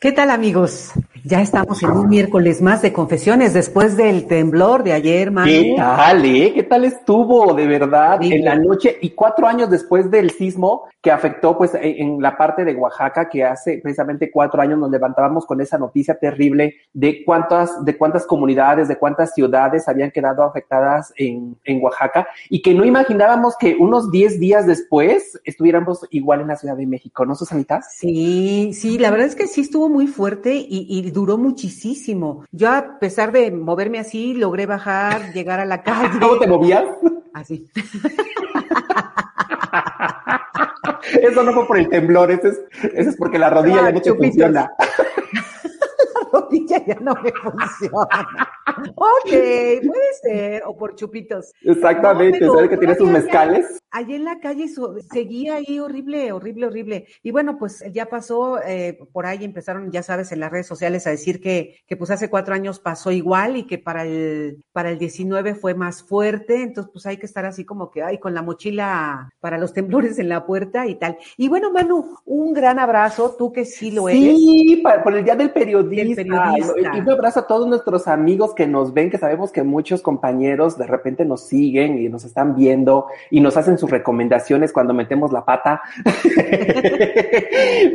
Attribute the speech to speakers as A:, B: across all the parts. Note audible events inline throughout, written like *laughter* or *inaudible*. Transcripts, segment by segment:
A: ¿Qué tal amigos? Ya estamos en un miércoles más de confesiones después del temblor de ayer, Manu.
B: ¿Qué tal, eh? ¿Qué tal estuvo, de verdad, en la noche y cuatro años después del sismo que afectó, pues, e, en la parte de Oaxaca, que hace precisamente cuatro años nos levantábamos con esa noticia terrible de cuántas, de cuántas comunidades, de cuántas ciudades habían quedado afectadas en, en Oaxaca y que no imaginábamos que unos diez días después estuviéramos igual en la Ciudad de México, ¿no, Susanita?
A: Sí, sí, la verdad es que sí estuvo muy fuerte y, y duró muchísimo. Yo, a pesar de moverme así, logré bajar, *laughs* llegar a la calle.
B: ¿Cómo te movías?
A: Así. *laughs*
B: Eso no fue por el temblor, eso es, eso es porque la rodilla ya no te funciona. *laughs*
A: la rodilla ya no me funciona. ok, puede ser, o por chupitos.
B: Exactamente,
A: No,
B: ¿sabes que tienes tus
A: todavía
B: mezcales?
A: Allí en la calle so- seguía ahí horrible, horrible, horrible. Y bueno, pues ya pasó, eh, por ahí empezaron, ya sabes, en las redes sociales a decir que, que pues hace cuatro años pasó igual y que para el, para el 19 fue más fuerte. Entonces, pues hay que estar así como que, ay, con la mochila para los temblores en la puerta y tal. Y bueno, Manu, un gran abrazo, tú que sí lo eres.
B: Sí, por el Día del Periodista.
A: Del periodista.
B: Y un abrazo a todos nuestros amigos que nos ven, que sabemos que muchos compañeros de repente nos siguen y nos están viendo y nos hacen sus recomendaciones cuando metemos la pata. *laughs*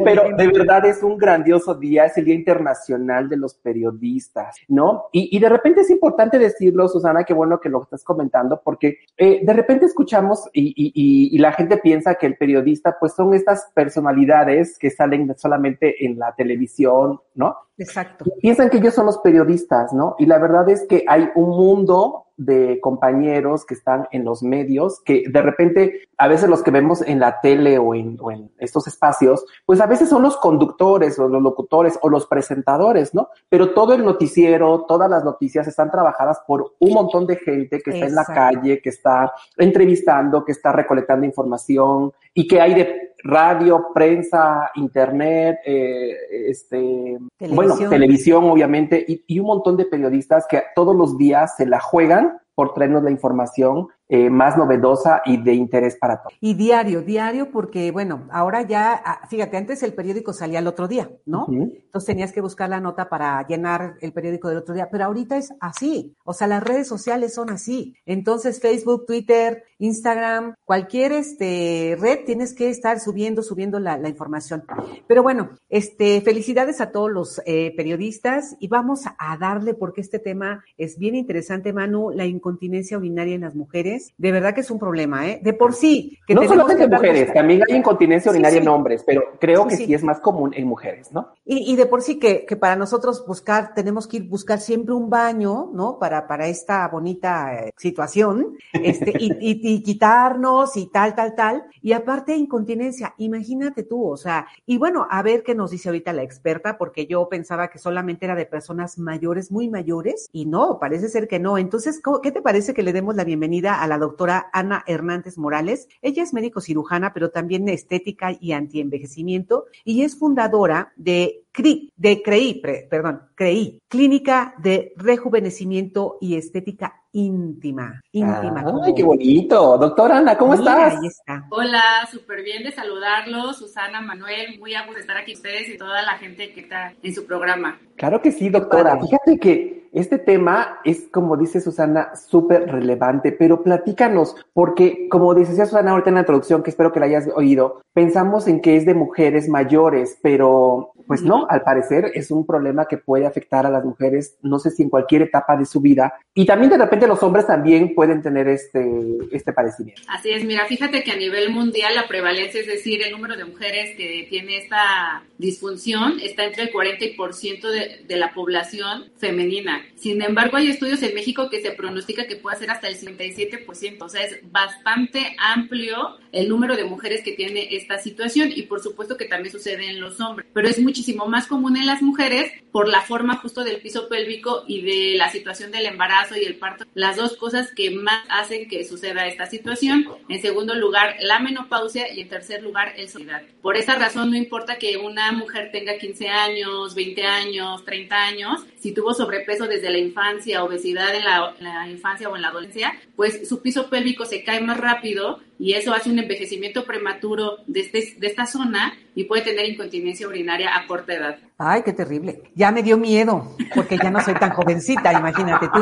B: Pero de verdad es un grandioso día, es el Día Internacional de los Periodistas, ¿no? Y, y de repente es importante decirlo, Susana, qué bueno que lo estás comentando, porque eh, de repente escuchamos y, y- y- y la gente piensa que el periodista, pues son estas personalidades que salen solamente en la televisión, ¿no?
A: Exacto.
B: Y piensan que ellos son los periodistas, ¿no? Y la verdad es que hay un mundo de compañeros que están en los medios, que de repente, a veces los que vemos en la tele o en, o en estos espacios, pues a veces son los conductores o los locutores o los presentadores, ¿no? Pero todo el noticiero, todas las noticias están trabajadas por un montón de gente que está en la calle, que está entrevistando, que está recolectando información y que hay de radio, prensa, internet, eh, este, bueno,
A: Televisión.
B: televisión obviamente, y, y un montón de periodistas que todos los días se la juegan por traernos la información eh, más novedosa y de interés para todos.
A: Y diario, diario, porque bueno, ahora ya, ah, fíjate, antes el periódico salía el otro día, ¿no? Entonces tenías que buscar la nota para llenar el periódico del otro día, pero ahorita es así, o sea, las redes sociales son así. Entonces Facebook, Twitter, Instagram, cualquier este red tienes que estar subiendo, subiendo la, la información. Pero bueno, este, felicidades a todos los eh, periodistas y vamos a darle porque este tema es bien interesante, Manu, la incontinencia urinaria en las mujeres. De verdad que es un problema, ¿eh? De por sí. Que
B: no solamente
A: que darnos-
B: mujeres, también hay incontinencia
A: Sí,
B: urinaria
A: sí.
B: en hombres, pero creo
A: Sí,
B: que
A: sí.
B: sí. es más común en mujeres, ¿no?
A: Y, y de por sí que, que para nosotros buscar, tenemos que ir buscar siempre un baño, ¿no? Para, para esta bonita eh, situación, este, y, y, y quitarnos y tal, tal, tal. Y aparte incontinencia, imagínate tú, o sea, y bueno, a ver qué nos dice ahorita la experta, porque yo pensaba que solamente era de personas mayores, muy mayores, y no, parece ser que no. Entonces, ¿cómo- ¿qué te parece que le demos la bienvenida a la doctora Ana Hernández Morales? Ella es médico cirujana, pero también de estética y antienvejecimiento, y es fundadora de CRI, de CREI, pre- perdón, CREI, Clínica de Rejuvenecimiento y Estética Íntima. Íntima.
B: Ay,
A: como-
B: qué bonito. Doctora Ana, ¿cómo
A: Mira,
B: estás?
A: Ahí está.
C: Hola, súper bien de saludarlos, Susana, Manuel, muy a gusto de estar aquí ustedes y toda la gente que está en su programa.
B: Claro que sí, doctora. Fíjate que este tema es, como dice Susana, súper relevante, pero platícanos, porque como decía Susana ahorita en la introducción, que espero que la hayas oído, pensamos en que es de mujeres mayores, pero pues no, al parecer es un problema que puede afectar a las mujeres, no sé si en cualquier etapa de su vida, y también de repente los hombres también pueden tener este, este padecimiento.
C: Así es, mira, fíjate que a nivel mundial la prevalencia, es decir, el número de mujeres que tiene esta disfunción está entre el 40 y por ciento de, de la población femenina. Sin embargo, hay estudios en México que se pronostica que puede ser hasta el 57%, o sea, es bastante amplio el número de mujeres que tiene esta situación y por supuesto que también sucede en los hombres, pero es muchísimo más común en las mujeres por la forma justo del piso pélvico y de la situación del embarazo y el parto, las dos cosas que más hacen que suceda esta situación. En segundo lugar, la menopausia y en tercer lugar, el soledad. Por esa razón, no importa que una mujer tenga 15 años, 20 años, 30 años, si tuvo sobrepeso desde la infancia, obesidad en la, infancia o en la adolescencia, pues su piso pélvico se cae más rápido y eso hace un envejecimiento prematuro de, este, de esta zona y puede tener incontinencia urinaria a corta edad.
A: Ay, qué terrible. Ya me dio miedo, porque ya no soy tan jovencita, imagínate tú.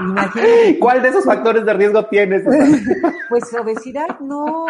B: Imagínate. ¿Cuál de esos factores de riesgo tienes? *laughs*
A: Pues obesidad no,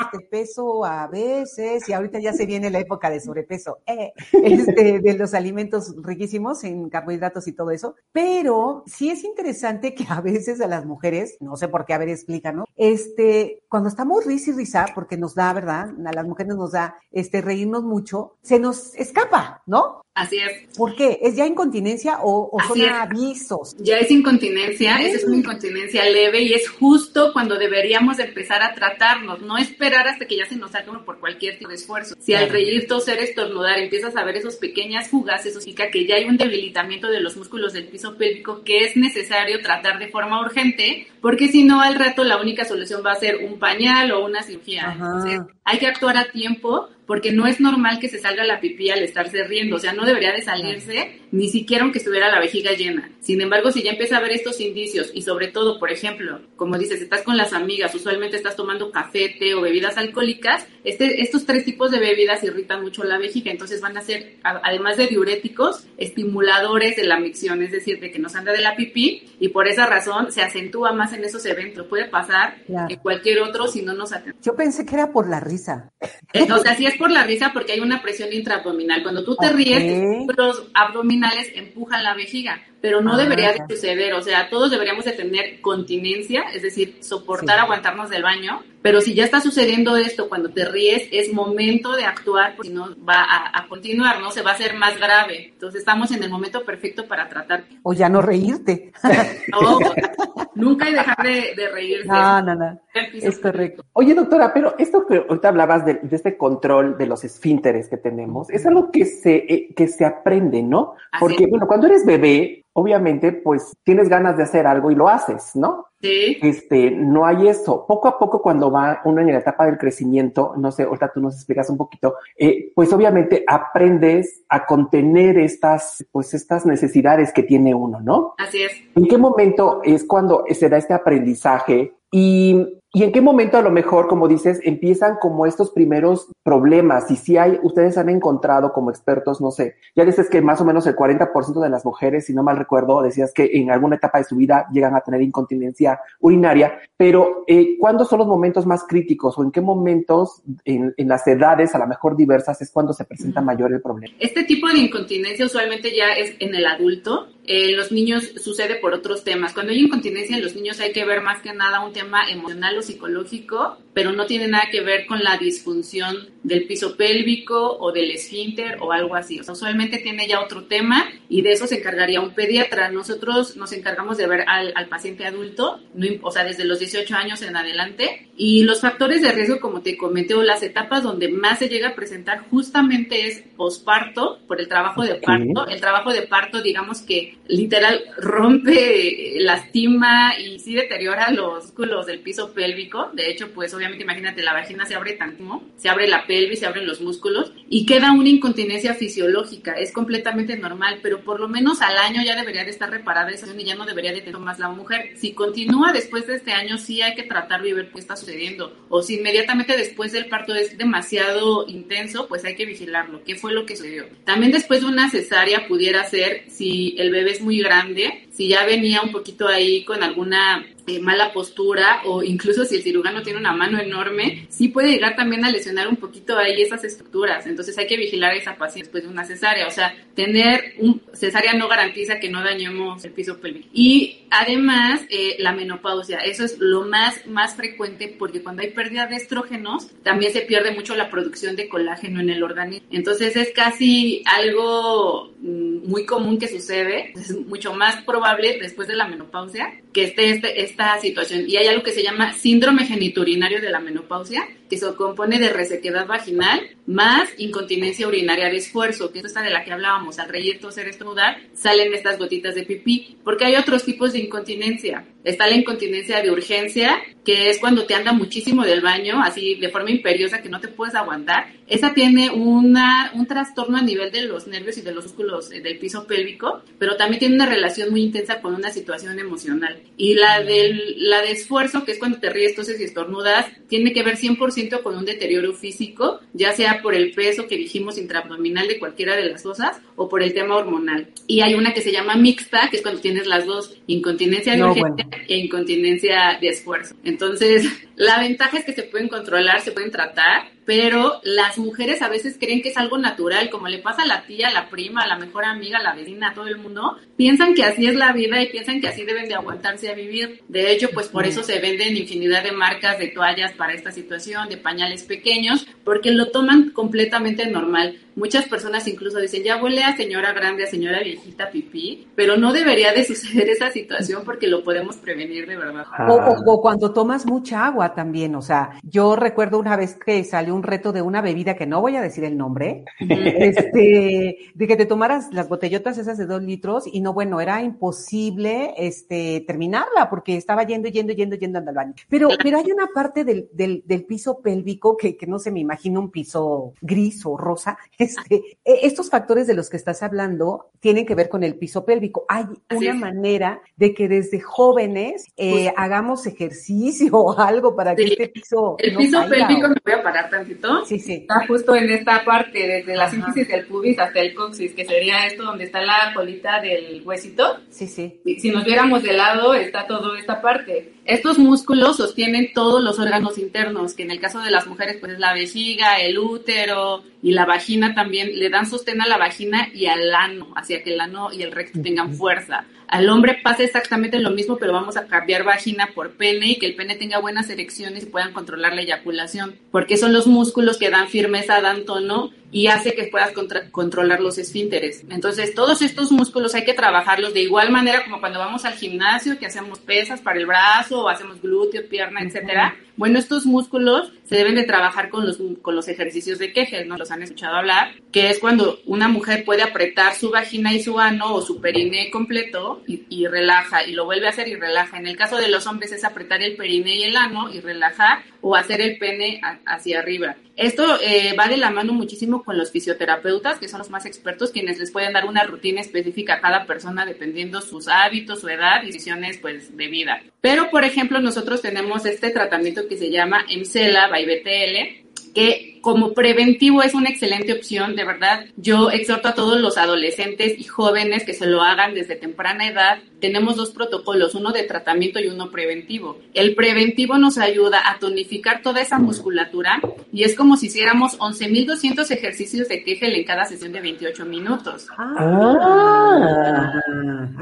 A: este peso a veces, y ahorita ya se viene la época de sobrepeso, eh, este, de los alimentos riquísimos en carbohidratos y todo eso. Pero sí es interesante que a veces a las mujeres, no sé por qué, a ver, explícanos, este, cuando estamos risa y risa, porque nos da, ¿verdad? A las mujeres nos da, este, reírnos mucho, se nos escapa, ¿no?
C: Así es.
A: ¿Por qué? ¿Es ya incontinencia o, o son avisos?
C: Ya es incontinencia, esa es una incontinencia leve y es justo cuando deberíamos empezar a tratarnos, no esperar hasta que ya se nos uno por cualquier tipo de esfuerzo. Si al reír, toser, estornudar, empiezas a ver esos pequeñas fugas, eso significa que ya hay un debilitamiento de los músculos del piso pélvico que es necesario tratar de forma urgente, porque si no, al rato la única solución va a ser un pañal o una cirugía. Entonces, hay que actuar a tiempo porque no es normal que se salga la pipí al estarse riendo, o sea, no debería de salirse ni siquiera aunque estuviera la vejiga llena. Sin embargo, si ya empieza a ver estos indicios y sobre todo, por ejemplo, como dices, estás con las amigas, usualmente estás tomando café, té o bebidas alcohólicas, este, estos tres tipos de bebidas irritan mucho la vejiga, entonces van a ser, además de diuréticos, estimuladores de la micción, es decir, de que nos anda de la pipí y por esa razón se acentúa más en esos eventos. Puede pasar en cualquier otro si no nos atendemos.
A: Yo pensé que era por la risa.
C: Eh, o sea, sí es por la risa porque hay una presión intraabdominal. Cuando tú te ríes, los abdominales empujan la vejiga, pero no debería de suceder. O sea, todos deberíamos de tener continencia, es decir, soportar, aguantarnos del baño. Pero si ya está sucediendo esto cuando te ríes, es momento de actuar, porque si no va a, a, continuar, ¿no? Se va a hacer más grave. Entonces estamos en el momento perfecto para tratar.
A: O ya no reírte. *laughs*
C: No, nunca hay dejar de, de reírse.
A: No, no, no. Es correcto.
B: Oye, doctora, pero esto que ahorita hablabas de, de este control de los esfínteres que tenemos, es algo que se, eh, que se aprende, ¿no? Porque, bueno, cuando eres bebé, obviamente, pues tienes ganas de hacer algo y lo haces, ¿no?
C: Sí.
B: Este, no hay eso. Poco a poco, cuando va uno en la etapa del crecimiento, no sé, ahorita tú nos explicas un poquito, eh, pues obviamente aprendes a contener estas, pues estas necesidades que tiene uno, ¿no?
C: Así es.
B: ¿En qué momento es cuando se da este aprendizaje? Y ¿Y en qué momento a lo mejor, como dices, empiezan como estos primeros problemas? Y si hay, ustedes han encontrado como expertos, no sé, ya dices que más o menos el 40% de las mujeres, si no mal recuerdo, decías que en alguna etapa de su vida llegan a tener incontinencia urinaria, pero eh, ¿cuándo son los momentos más críticos o en qué momentos en, en las edades, a lo mejor diversas, es cuando se presenta mayor el problema?
C: Este tipo de incontinencia usualmente ya es en el adulto. En los niños sucede por otros temas. Cuando hay incontinencia en los niños hay que ver más que nada un tema emocional psicológico, pero no tiene nada que ver con la disfunción del piso pélvico o del esfínter o algo así. O sea, usualmente tiene ya otro tema y de eso se encargaría un pediatra. Nosotros nos encargamos de ver al, al paciente adulto, no, o sea, desde los 18 años en adelante. Y los factores de riesgo, como te comenté, o las etapas donde más se llega a presentar justamente es posparto, por el trabajo de parto. El trabajo de parto, digamos que literal rompe, lastima y sí deteriora los músculos del piso pélvico. De hecho, pues obviamente imagínate, la vagina se abre tantísimo, se abre la pelvis, se abren los músculos y queda una incontinencia fisiológica. Es completamente normal, pero por lo menos al año ya debería de estar reparada esa y ya no debería de tener más la mujer. Si continúa después de este año, sí hay que tratarlo y ver qué está sucediendo. O si inmediatamente después del parto es demasiado intenso, pues hay que vigilarlo. ¿Qué fue lo que sucedió? También después de una cesárea pudiera ser si el bebé es muy grande, si ya venía un poquito ahí con alguna eh, mala postura o incluso si el cirujano tiene una mano enorme, sí puede llegar también a lesionar un poquito ahí esas estructuras. Entonces hay que vigilar a esa paciente después de una cesárea. O sea, tener un cesárea no garantiza que no dañemos el piso pélvico. Y además, eh, la menopausia, eso es lo más, más frecuente porque cuando hay pérdida de estrógenos, también se pierde mucho la producción de colágeno en el organismo. Entonces es casi algo mm, muy común que sucede, es mucho más probable después de la menopausia que esté este, esta situación. Y hay algo que se llama síndrome geniturinario de la menopausia, que se compone de resequedad vaginal más incontinencia urinaria de esfuerzo, que es esta de la que hablábamos, al reír, toser, estornudar, salen estas gotitas de pipí, porque hay otros tipos de incontinencia. Está la incontinencia de urgencia, que es cuando te anda muchísimo del baño, así de forma imperiosa que no te puedes aguantar. Esa tiene una, un trastorno a nivel de los nervios y de los músculos eh, del piso pélvico, pero también tiene una relación muy intensa con una situación emocional. Y la, del, la de esfuerzo, que es cuando te ríes, toses y estornudas, tiene que ver 100% con un deterioro físico, ya sea por el peso que dijimos intraabdominal de cualquiera de las cosas o por el tema hormonal. Y hay una que se llama mixta, que es cuando tienes las dos, incontinencia de urgencia e incontinencia de esfuerzo. Entonces, *laughs* la ventaja es que se pueden controlar, se pueden tratar, pero las mujeres a veces creen que es algo natural, como le pasa a la tía, a la prima, a la mejor amiga, a la vecina, a todo el mundo, piensan que así es la vida y piensan que así deben de aguantarse a vivir. De hecho, pues por eso se venden infinidad de marcas de toallas para esta situación, de pañales pequeños, porque lo toman completamente normal. Muchas personas incluso dicen, ya huele a señora grande, a señora viejita pipí, pero no debería de suceder esa situación porque lo podemos prevenir de verdad.
A: O, cuando tomas mucha agua también, o sea, yo recuerdo una vez que salió un reto de una bebida que no voy a decir el nombre, este, de que te tomaras las botellotas esas de dos litros y no, bueno, era imposible, este, terminarla porque estaba yendo, yendo, yendo, yendo al baño. Pero, pero hay una parte del, del, del piso pélvico que, que no se me imagina un piso gris o rosa, este, e, estos factores de los que estás hablando tienen que ver con el piso pélvico. Hay una manera de que desde jóvenes eh, pues hagamos ejercicio o algo para que este piso.
C: El piso pélvico, me voy a parar tantito. Sí, sí. Está justo en esta parte, desde la síntesis del pubis hasta el coxis, que sería esto donde está la colita del huesito.
A: Sí, sí.
C: Si nos viéramos de lado, está toda esta parte. Estos músculos sostienen todos los órganos internos, que en el caso de las mujeres, pues es la vejiga, el útero y la vagina también, le dan sostén a la vagina y al ano, hacia que el ano y el recto tengan fuerza. Al hombre pasa exactamente lo mismo, pero vamos a cambiar vagina por pene y que el pene tenga buenas erecciones y puedan controlar la eyaculación, porque son los músculos que dan firmeza, dan tono y hace que puedas controlar los esfínteres. Entonces, todos estos músculos hay que trabajarlos de igual manera como cuando vamos al gimnasio, que hacemos pesas para el brazo o hacemos glúteo, pierna, etcétera. Bueno, estos músculos se deben de trabajar con los, con los ejercicios de Kegel, ¿no? Los han escuchado hablar, que es cuando una mujer puede apretar su vagina y su ano o su periné completo y, y relaja, y lo vuelve a hacer y relaja. En el caso de los hombres es apretar el periné y el ano y relajar, o hacer el pene hacia arriba. Esto eh, va de la mano muchísimo con los fisioterapeutas, que son los más expertos, quienes les pueden dar una rutina específica a cada persona dependiendo sus hábitos, su edad y decisiones pues, de vida. Pero, por ejemplo, nosotros tenemos este tratamiento que se llama EMCELA by BTL, que como preventivo es una excelente opción, de verdad. Yo exhorto a todos los adolescentes y jóvenes que se lo hagan desde temprana edad. Tenemos dos protocolos, uno de tratamiento y uno preventivo. El preventivo nos ayuda a tonificar toda esa musculatura y es como si hiciéramos 11.200 ejercicios de Kegel en cada sesión de 28 minutos.
B: Ah,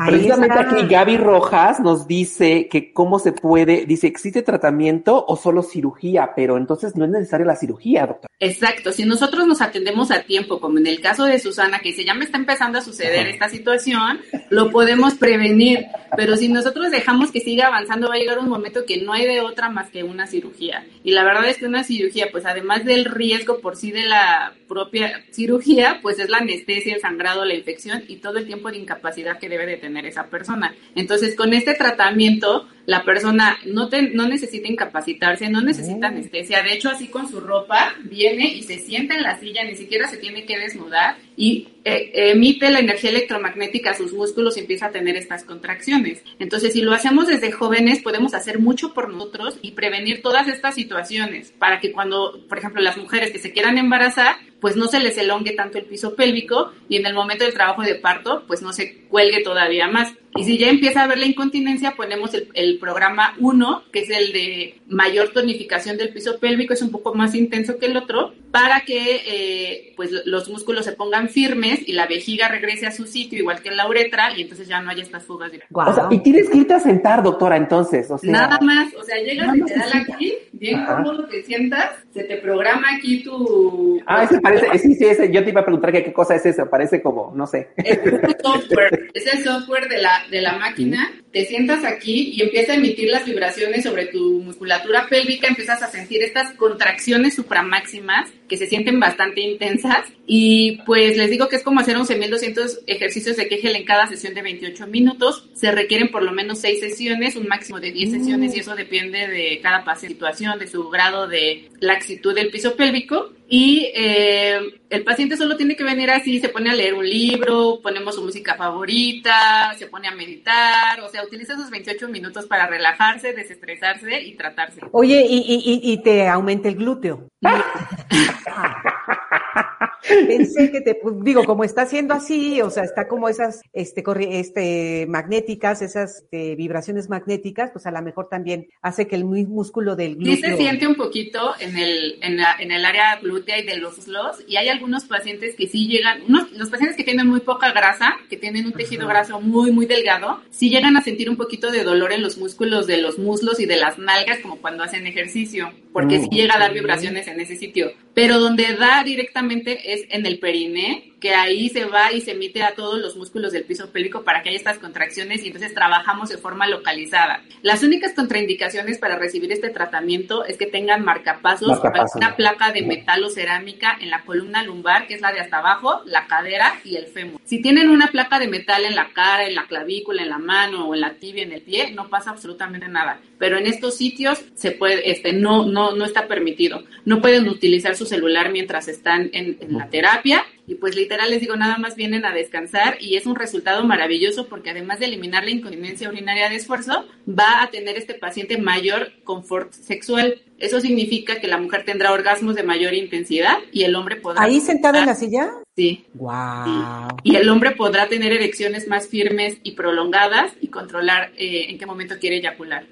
B: precisamente aquí Gaby Rojas nos dice que cómo se puede, dice, ¿existe tratamiento o solo cirugía? Pero entonces no es necesaria la cirugía, doctor.
C: Exacto, si nosotros nos atendemos a tiempo, como en el caso de Susana, que dice, ya me está empezando a suceder esta situación, lo podemos prevenir, pero si nosotros dejamos que siga avanzando, va a llegar un momento que no hay de otra más que una cirugía. Y la verdad es que una cirugía, pues además del riesgo por sí de la propia cirugía, pues es la anestesia, el sangrado, la infección y todo el tiempo de incapacidad que debe de tener esa persona. Entonces, con este tratamiento, la persona no, no necesita incapacitarse, no necesita anestesia, de hecho, así con su ropa, viene y se sienta en la silla, ni siquiera se tiene que desnudar y eh, emite la energía electromagnética a sus músculos y empieza a tener estas contracciones. Entonces, si lo hacemos desde jóvenes, podemos hacer mucho por nosotros y prevenir todas estas situaciones para que cuando, por ejemplo, las mujeres que se quieran embarazar, pues no se les elongue tanto el piso pélvico y en el momento del trabajo de parto, pues no se cuelgue todavía más. Y si ya empieza a haber la incontinencia, ponemos el, programa 1, que es el de mayor tonificación del piso pélvico, es un poco más intenso que el otro, para que eh, pues los músculos se pongan firmes y la vejiga regrese a su sitio, igual que la uretra, y entonces ya no haya estas fugas.
B: O sea, y tienes que irte a sentar, doctora, entonces.
C: Nada más, o sea, llegas y te aquí, bien cómodo te sientas, se te programa aquí tu...
B: Ah, ese parece, sí, sí, ese, yo te iba a preguntar que qué cosa es eso, parece como, no sé.
C: Es *laughs* software, es el software de la, de la máquina, te sientas aquí y empieza a emitir las vibraciones sobre tu musculatura pélvica, empiezas a sentir estas contracciones supramáximas que se sienten bastante intensas. Y pues les digo que es como hacer 11.200 ejercicios de Kegel en cada sesión de 28 minutos, se requieren por lo menos 6 sesiones, un máximo de 10 sesiones y eso depende de cada paciente, situación, de su grado de laxitud del piso pélvico y eh, el paciente solo tiene que venir así, se pone a leer un libro, ponemos su música favorita, se pone a meditar, o sea, utiliza esos 28 minutos para relajarse, desestresarse y tratarse.
A: Oye, y, y, y te aumenta el glúteo. *laughs* *laughs* Pensé que te, digo, como está haciendo así, o sea, está como esas, este, este, magnéticas, esas este, vibraciones magnéticas, pues a lo mejor también hace que el músculo del glúteo.
C: Sí se siente un poquito en el, en, la, en el área glútea y de los slots, y hay algunos pacientes que sí llegan, unos, los pacientes que tienen muy poca grasa, que tienen un tejido graso muy, muy delgado, sí llegan a sentir un poquito de dolor en los músculos de los muslos y de las nalgas, como cuando hacen ejercicio, porque sí llega a dar vibraciones en ese sitio. Pero donde da directamente es en el periné, ahí se va y se emite a todos los músculos del piso pélvico para que haya estas contracciones y entonces trabajamos de forma localizada. Las únicas contraindicaciones para recibir este tratamiento es que tengan marcapasos, Marcapaso. una placa de metal o cerámica en la columna lumbar, que es la de hasta abajo, la cadera y el fémur. Si tienen una placa de metal en la cara, en la clavícula, en la mano o en la tibia, en el pie, no pasa absolutamente nada. Pero en estos sitios se puede, este, no, no, no está permitido. No pueden utilizar su celular mientras están en, en la terapia y pues literal les digo, nada más vienen a descansar y es un resultado maravilloso porque además de eliminar la incontinencia urinaria de esfuerzo, va a tener este paciente mayor confort sexual. Eso significa que la mujer tendrá orgasmos de mayor intensidad y el hombre podrá...
A: ¿Ahí sentado en la silla?
C: Sí.
A: Wow.
C: Y el hombre podrá tener erecciones más firmes y prolongadas y controlar eh, en qué momento quiere eyacular.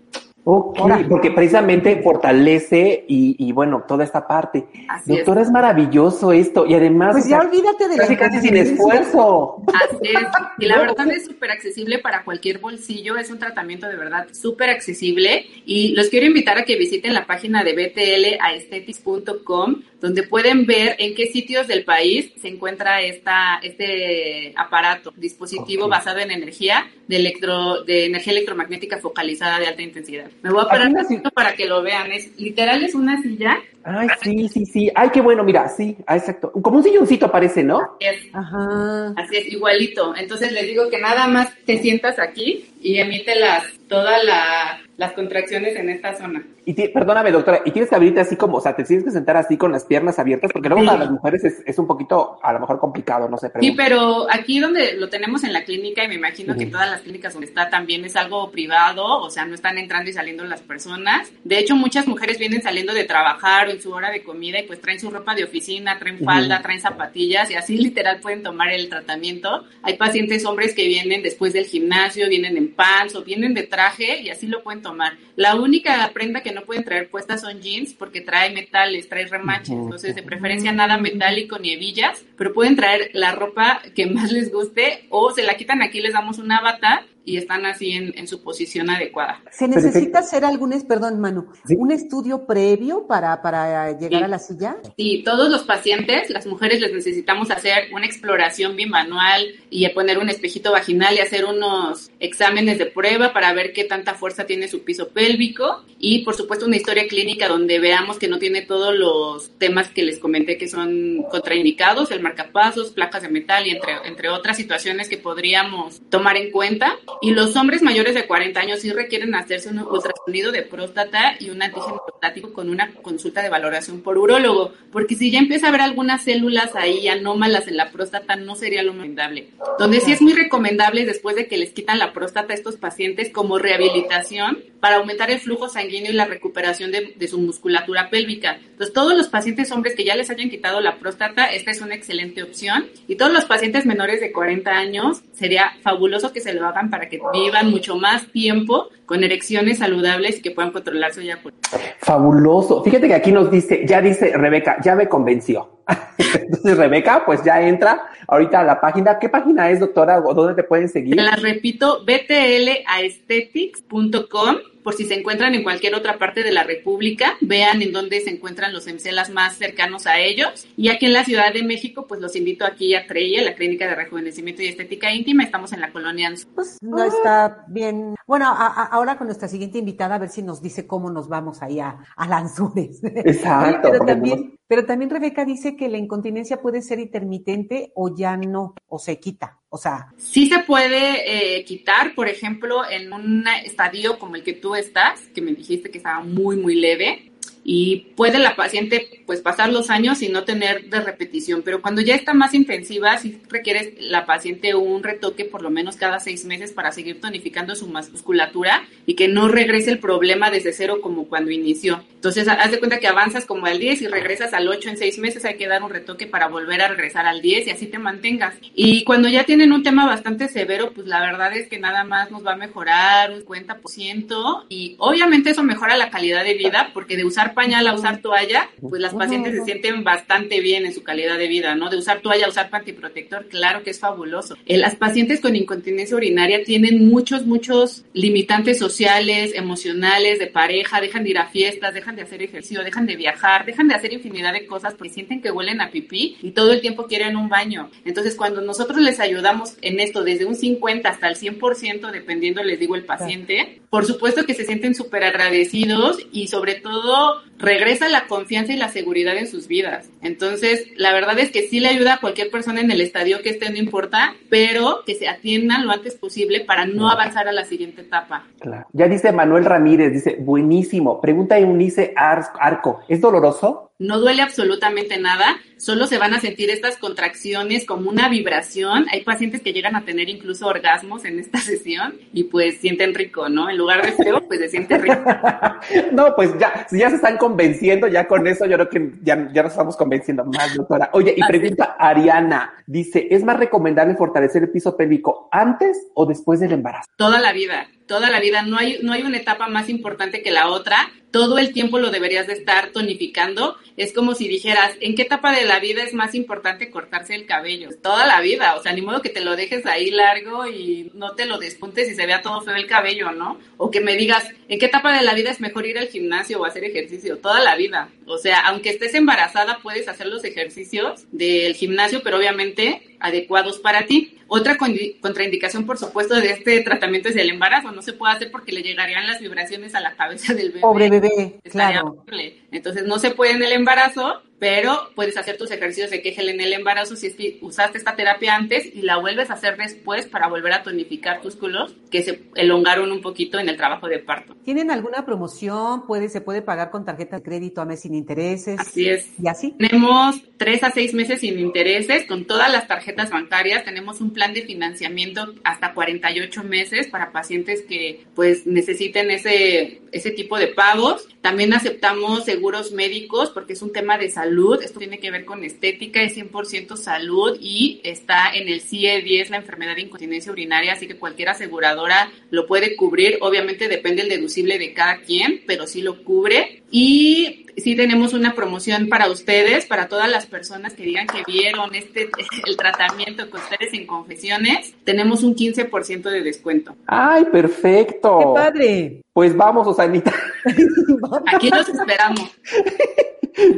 B: Ok, porque precisamente fortalece y, y, bueno, toda esta parte.
C: Así
B: Doctora, es. maravilloso esto y además...
A: Pues ya olvídate de
B: casi, casi sin esfuerzo.
C: Así es. Y la verdad es súper accesible para cualquier bolsillo. Es un tratamiento de verdad súper accesible. Y los quiero invitar a que visiten la página de BTL aesthetics.com donde pueden ver en qué sitios del país se encuentra esta, este aparato, dispositivo okay. basado en energía de, electro, de energía electromagnética focalizada de alta intensidad. Me voy a parar un para que lo vean. Es, literal es una silla.
B: Ay, sí, sí, sí. Ay, qué bueno, mira, sí, ah, exacto. Como un silloncito parece, ¿no?
C: Así es.
A: Ajá.
C: Así es, igualito. Entonces les digo que nada más te sientas aquí y emite las, toda la, las contracciones en esta zona.
B: Y perdóname, doctora, y tienes que abrirte así como, o sea, te tienes que sentar así con las piernas abiertas, porque luego sí. para las mujeres es, es, un poquito, a lo mejor complicado, no sé.
C: Pregunto. Sí, pero aquí donde lo tenemos en la clínica, y me imagino uh -huh. que en todas las clínicas donde está también es algo privado, o sea, no están entrando y saliendo las personas. De hecho, muchas mujeres vienen saliendo de trabajar o en su hora de comida y pues traen su ropa de oficina, traen falda, traen zapatillas y así *laughs* literal pueden tomar el tratamiento. Hay pacientes hombres que vienen después del gimnasio, vienen en pants o vienen de traje y así lo pueden tomar. La única prenda que no pueden traer puesta son jeans porque trae metales, trae remaches, entonces de preferencia nada metálico ni hebillas, pero pueden traer la ropa que más les guste o se la quitan aquí, les damos una bata y están así en, en su posición adecuada.
A: ¿Se necesita hacer algún, perdón, Manu, ¿Sí? un estudio previo para, para llegar
C: sí.
A: a la silla?
C: Sí, todos los pacientes, las mujeres les necesitamos hacer una exploración bimanual y poner un espejito vaginal y hacer unos exámenes de prueba para ver qué tanta fuerza tiene su piso pélvico y por supuesto una historia clínica donde veamos que no tiene todos los temas que les comenté que son contraindicados, el marcapasos, placas de metal y entre, entre otras situaciones que podríamos tomar en cuenta y los hombres mayores de 40 años sí requieren hacerse un ultrasonido de próstata y un antígeno prostático con una consulta de valoración por urólogo, porque si ya empieza a haber algunas células ahí anómalas en la próstata, no sería lo recomendable. Donde sí es muy recomendable después de que les quitan la próstata a estos pacientes como rehabilitación para aumentar el flujo sanguíneo y la recuperación de, de su musculatura pélvica. Entonces, todos los pacientes hombres que ya les hayan quitado la próstata, esta es una excelente opción. Y todos los pacientes menores de 40 años, sería fabuloso que se lo hagan para que vivan mucho más tiempo con erecciones saludables y que puedan controlar su eyaculación.
B: Fabuloso. Fíjate que aquí nos dice, ya dice Rebeca, ya me convenció. *laughs* Entonces, Rebeca, pues ya entra ahorita a la página. ¿Qué página es, doctora? ¿O dónde te pueden seguir?
C: La repito, btlaesthetics.com por si se encuentran en cualquier otra parte de la República, vean en dónde se encuentran los EMCELAS más cercanos a ellos. Y aquí en la Ciudad de México, pues los invito aquí a Treya, la Clínica de Rejuvenecimiento y Estética Íntima. Estamos en la colonia Anzu.
A: Pues no está bien. Bueno, ahora con nuestra siguiente invitada, a ver si nos dice cómo nos vamos ahí a, a Lanzures.
B: Exacto.
A: pero, también, pero también Rebeca dice que la incontinencia puede ser intermitente o ya no, o se quita. O sea.
C: Sí se puede eh, quitar, por ejemplo, en un estadio como el que tú estás, que me dijiste que estaba muy, muy leve y puede la paciente pues pasar los años y no tener de repetición, pero cuando ya está más intensiva, sí requiere la paciente un retoque por lo menos cada seis meses para seguir tonificando su musculatura y que no regrese el problema desde cero como cuando inició. Entonces, haz de cuenta que avanzas como al 10 y regresas al 8 en seis meses, hay que dar un retoque para volver a regresar al 10 y así te mantengas. Y cuando ya tienen un tema bastante severo, pues la verdad es que nada más nos va a mejorar un 50% y obviamente eso mejora la calidad de vida porque de usar pañal a usar toalla, pues las pacientes se sienten bastante bien en su calidad de vida, ¿no? De usar toalla usar pantiprotector, claro que es fabuloso. Eh, las pacientes con incontinencia urinaria tienen muchos, muchos limitantes sociales, emocionales, de pareja, dejan de ir a fiestas, dejan de hacer ejercicio, dejan de viajar, dejan de hacer infinidad de cosas porque sienten que huelen a pipí y todo el tiempo quieren un baño. Entonces, cuando nosotros les ayudamos en esto desde un 50 hasta el 100%, dependiendo, les digo, el paciente, por supuesto que se sienten súper agradecidos y sobre todo regresa la confianza y la seguridad en sus vidas. Entonces, la verdad es que sí le ayuda a cualquier persona en el estadio que esté, no importa, pero que se atiendan lo antes posible para no avanzar a la siguiente etapa.
B: Claro. Ya dice Manuel Ramírez, dice, buenísimo. Pregunta Eunice Arco, ¿es doloroso?
C: no duele absolutamente nada, solo se van a sentir estas contracciones como una vibración. Hay pacientes que llegan a tener incluso orgasmos en esta *laughs* sesión y pues sienten rico, ¿no? En lugar de feo, pues se siente rico. *laughs*
B: no, pues ya, si ya se están convenciendo, ya con eso yo creo que ya, ya nos estamos convenciendo más, doctora. Oye, y pregunta Ariana, dice, ¿es más recomendable fortalecer el piso pélvico antes o después del embarazo?
C: Toda la vida toda la vida. No hay, no hay una etapa más importante que la otra. Todo el tiempo lo deberías de estar tonificando. Es como si dijeras, ¿en qué etapa de la vida es más importante cortarse el cabello? Toda la vida. O sea, ni modo que te lo dejes ahí largo y no te lo despuntes y se vea todo feo el cabello, ¿no? O que me digas, ¿en qué etapa de la vida es mejor ir al gimnasio o hacer ejercicio? Toda la vida. O sea, aunque estés embarazada, puedes hacer los ejercicios del gimnasio, pero obviamente adecuados para ti. Otra contraindicación, por supuesto, de este tratamiento es el embarazo. No se puede hacer porque le llegarían las vibraciones a la cabeza del bebé.
A: Pobre bebé, claro.
C: Entonces no se puede en el embarazo, pero puedes hacer tus ejercicios de quejel en el embarazo si es que usaste esta terapia antes y la vuelves a hacer después para volver a tonificar tus culos que se elongaron un poquito en el trabajo de parto.
A: ¿Tienen alguna promoción? ¿Puede, ¿Se puede pagar con tarjeta de crédito a mes sin intereses?
C: Así es.
A: ¿Y así?
C: Tenemos tres a seis meses sin intereses con todas las tarjetas bancarias. Tenemos un plan de financiamiento hasta 48 meses para pacientes que pues necesiten ese, ese tipo de pagos. También aceptamos seguros médicos porque es un tema de salud esto tiene que ver con estética, es 100% salud y está en el CIE 10 la enfermedad de incontinencia urinaria, así que cualquier aseguradora lo puede cubrir, obviamente depende el deducible de cada quien, pero sí lo cubre. Y sí tenemos una promoción para ustedes, para todas las personas que digan que vieron este *laughs* el tratamiento con ustedes en confesiones, tenemos un 15% de descuento.
B: Ay, perfecto.
A: Qué padre.
B: Pues vamos, Osanita. *laughs*
C: Aquí los esperamos.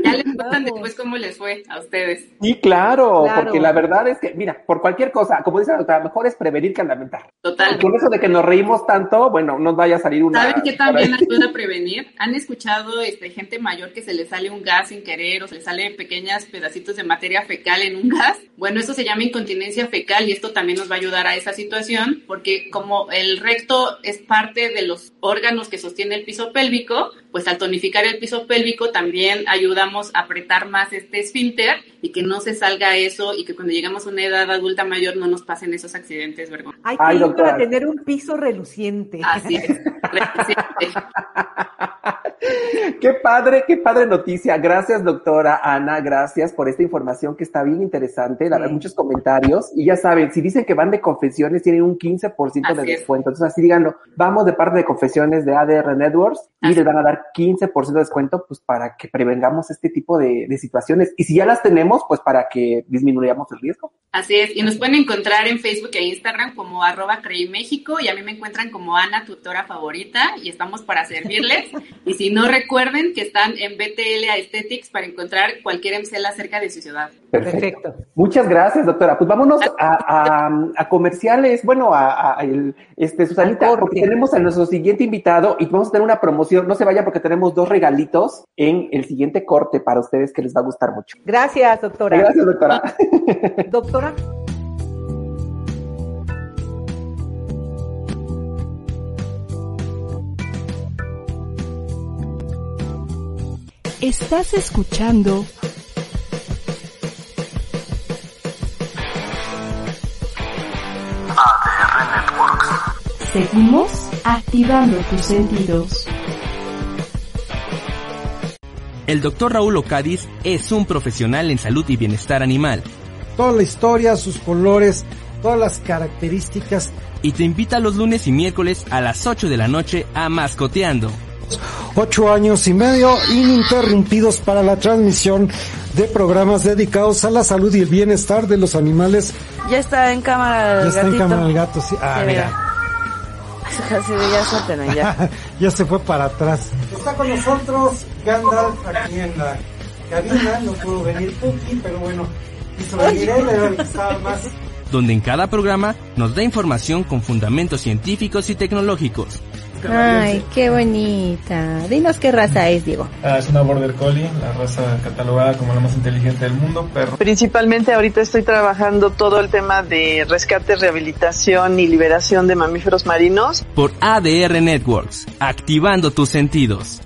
C: Ya les cuentan después cómo les fue a ustedes.
B: Sí, claro, porque la verdad es que, mira, por cualquier cosa, como dice la doctora, mejor es prevenir que lamentar.
C: Total.
B: Con eso de que nos reímos tanto, bueno, nos vaya a salir una.
C: ¿Saben qué también ayuda a prevenir? ¿Han escuchado este, gente mayor que se le sale un gas sin querer o se le sale pequeñas pedacitos de materia fecal en un gas? Bueno, eso se llama incontinencia fecal y esto también nos va a ayudar a esa situación porque como el recto es parte de los órganos que sostiene el piso pélvico, pues al tonificar el piso pélvico también ayudamos a apretar más este esfínter y que no se salga eso y que cuando llegamos a una edad adulta mayor no nos pasen esos accidentes vergonzosos.
A: Hay que ir para tener un piso reluciente.
C: Así es, reluciente. *laughs*
B: qué padre, qué padre noticia. Gracias, doctora Ana. Gracias por esta información que está bien interesante. La, Muchos comentarios. Y ya saben, si dicen que van de confesiones, tienen un 15% de descuento. Entonces, así díganlo. Vamos de parte de confesiones de ADR Networks y les van a dar 15% de descuento, pues para que prevengamos este tipo de, de situaciones. Y si ya las tenemos, pues para que disminuyamos el riesgo.
C: Así es. Y nos pueden encontrar en Facebook e Instagram como arroba México y a mí me encuentran como Ana, tutora favorita y estamos para servirles. *laughs* y si no recuerden que están en BTL Aesthetics para encontrar cualquier emcela cerca de su ciudad.
B: Perfecto. Muchas gracias, doctora. Pues vámonos a, a, comerciales, bueno, a, a el, este, Susanita, porque tenemos a nuestro siguiente invitado y vamos a tener una promoción. No se vaya porque tenemos dos regalitos en el siguiente corte para ustedes que les va a gustar mucho.
A: Gracias, doctora.
B: Gracias, doctora. *laughs*
A: doctora.
D: Estás escuchando
E: ADR Networks.
D: Seguimos activando tus sentidos.
F: El doctor Raúl Ocadiz es un profesional en salud y bienestar animal.
G: Toda la historia, sus colores, todas las características.
F: Y te invita los lunes y miércoles a las 8 de la noche a Mascoteando.
G: Ocho años y medio ininterrumpidos para la transmisión de programas dedicados a la salud y el bienestar de los animales.
H: Ya está en cámara
G: Ya está en cámara el gato, sí. Ah, mira. *laughs*
H: ya ya. *laughs*
G: ya se fue para atrás. Está con nosotros Gandalf aquí en la cabina. No pudo venir Puki, pero bueno, quiso venir él, era el que estaba más
F: donde en cada programa nos da información con fundamentos científicos y tecnológicos.
H: Ay, qué bonita. Dinos qué raza es, Diego.
I: Ah, es una Border Collie, la raza catalogada como la más inteligente del mundo, perro.
J: Principalmente ahorita estoy trabajando todo el tema de rescate, rehabilitación y liberación de mamíferos marinos.
F: Por ADR Networks, activando tus sentidos.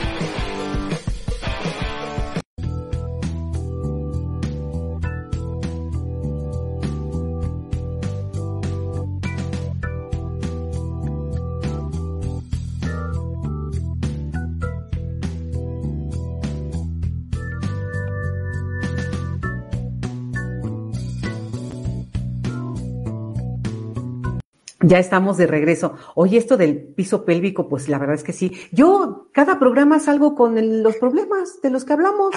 A: Ya estamos de regreso. Oye, esto del piso pélvico, pues la verdad es que sí. Yo cada programa salgo con los problemas de los que hablamos.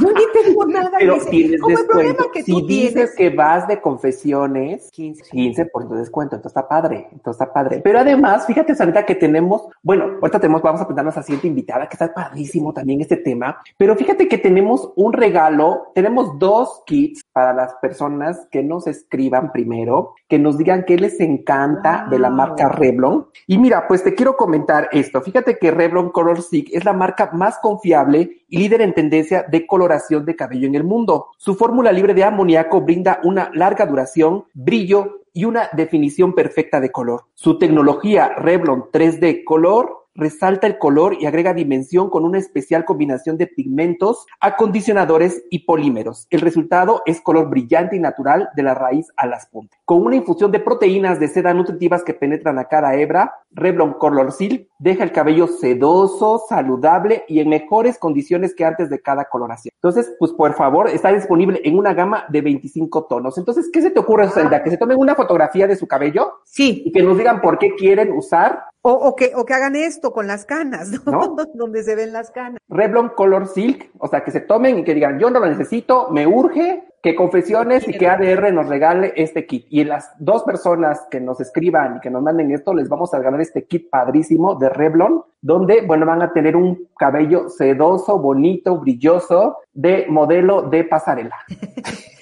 A: Yo ni tengo *laughs* nada.
B: Pero tienes descuento. que si dices que vas de confesiones, 15, 15 por descuento. Entonces está padre. Entonces está padre. Pero además, fíjate, Sanita, que tenemos, bueno, ahorita tenemos, vamos a presentarnos a siguiente invitada, que está padrísimo también este tema. Pero fíjate que tenemos un regalo. Tenemos dos kits para las personas que nos escriban primero, que nos digan qué les encanta de la marca Revlon. Y mira, pues te quiero comentar esto. Fíjate que Revlon Color Stick es la marca más confiable y líder en tendencia de coloración de cabello en el mundo. Su fórmula libre de amoníaco brinda una larga duración, brillo y una definición perfecta de color. Su tecnología Revlon 3D Color resalta el color y agrega dimensión con una especial combinación de pigmentos, acondicionadores y polímeros. El resultado es color brillante y natural de la raíz a las puntas. Con una infusión de proteínas de seda nutritivas que penetran a cada hebra, Revlon Color Seal deja el cabello sedoso, saludable y en mejores condiciones que antes de cada coloración. Entonces, pues por favor, está disponible en una gama de 25 tonos. Entonces, ¿qué se te ocurre, Sandra? ¿Que se tomen una fotografía de su cabello?
A: Sí.
B: Y que nos digan por qué quieren usar
A: o, o, que, o que hagan esto con las canas, *laughs* ¿no? Donde se ven las canas.
B: Revlon Color Silk, o sea, que se tomen y que digan, yo no lo necesito, me urge, que Confesiones y que ADR nos regale este kit. Y las dos personas que nos escriban y que nos manden esto, les vamos a regalar este kit padrísimo de Revlon, donde, bueno, van a tener un cabello sedoso, bonito, brilloso, de modelo de pasarela. *laughs*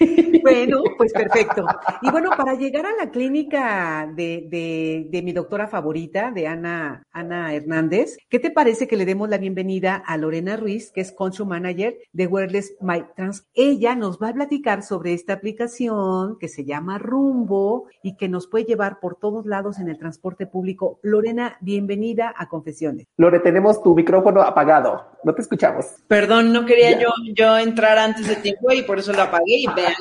A: Bueno, pues perfecto. Y bueno, para llegar a la clínica de, de, de, mi doctora favorita, de Ana, Ana Hernández, ¿qué te parece que le demos la bienvenida a Lorena Ruiz, que es Control Manager de Wireless My Trans? Ella nos va a platicar sobre esta aplicación que se llama Rumbo y que nos puede llevar por todos lados en el transporte público. Lorena, bienvenida a Confesiones.
B: Lore, tenemos tu micrófono apagado. No te escuchamos.
J: Perdón, no quería yo, yo entrar antes de tiempo y por eso lo apagué y vean.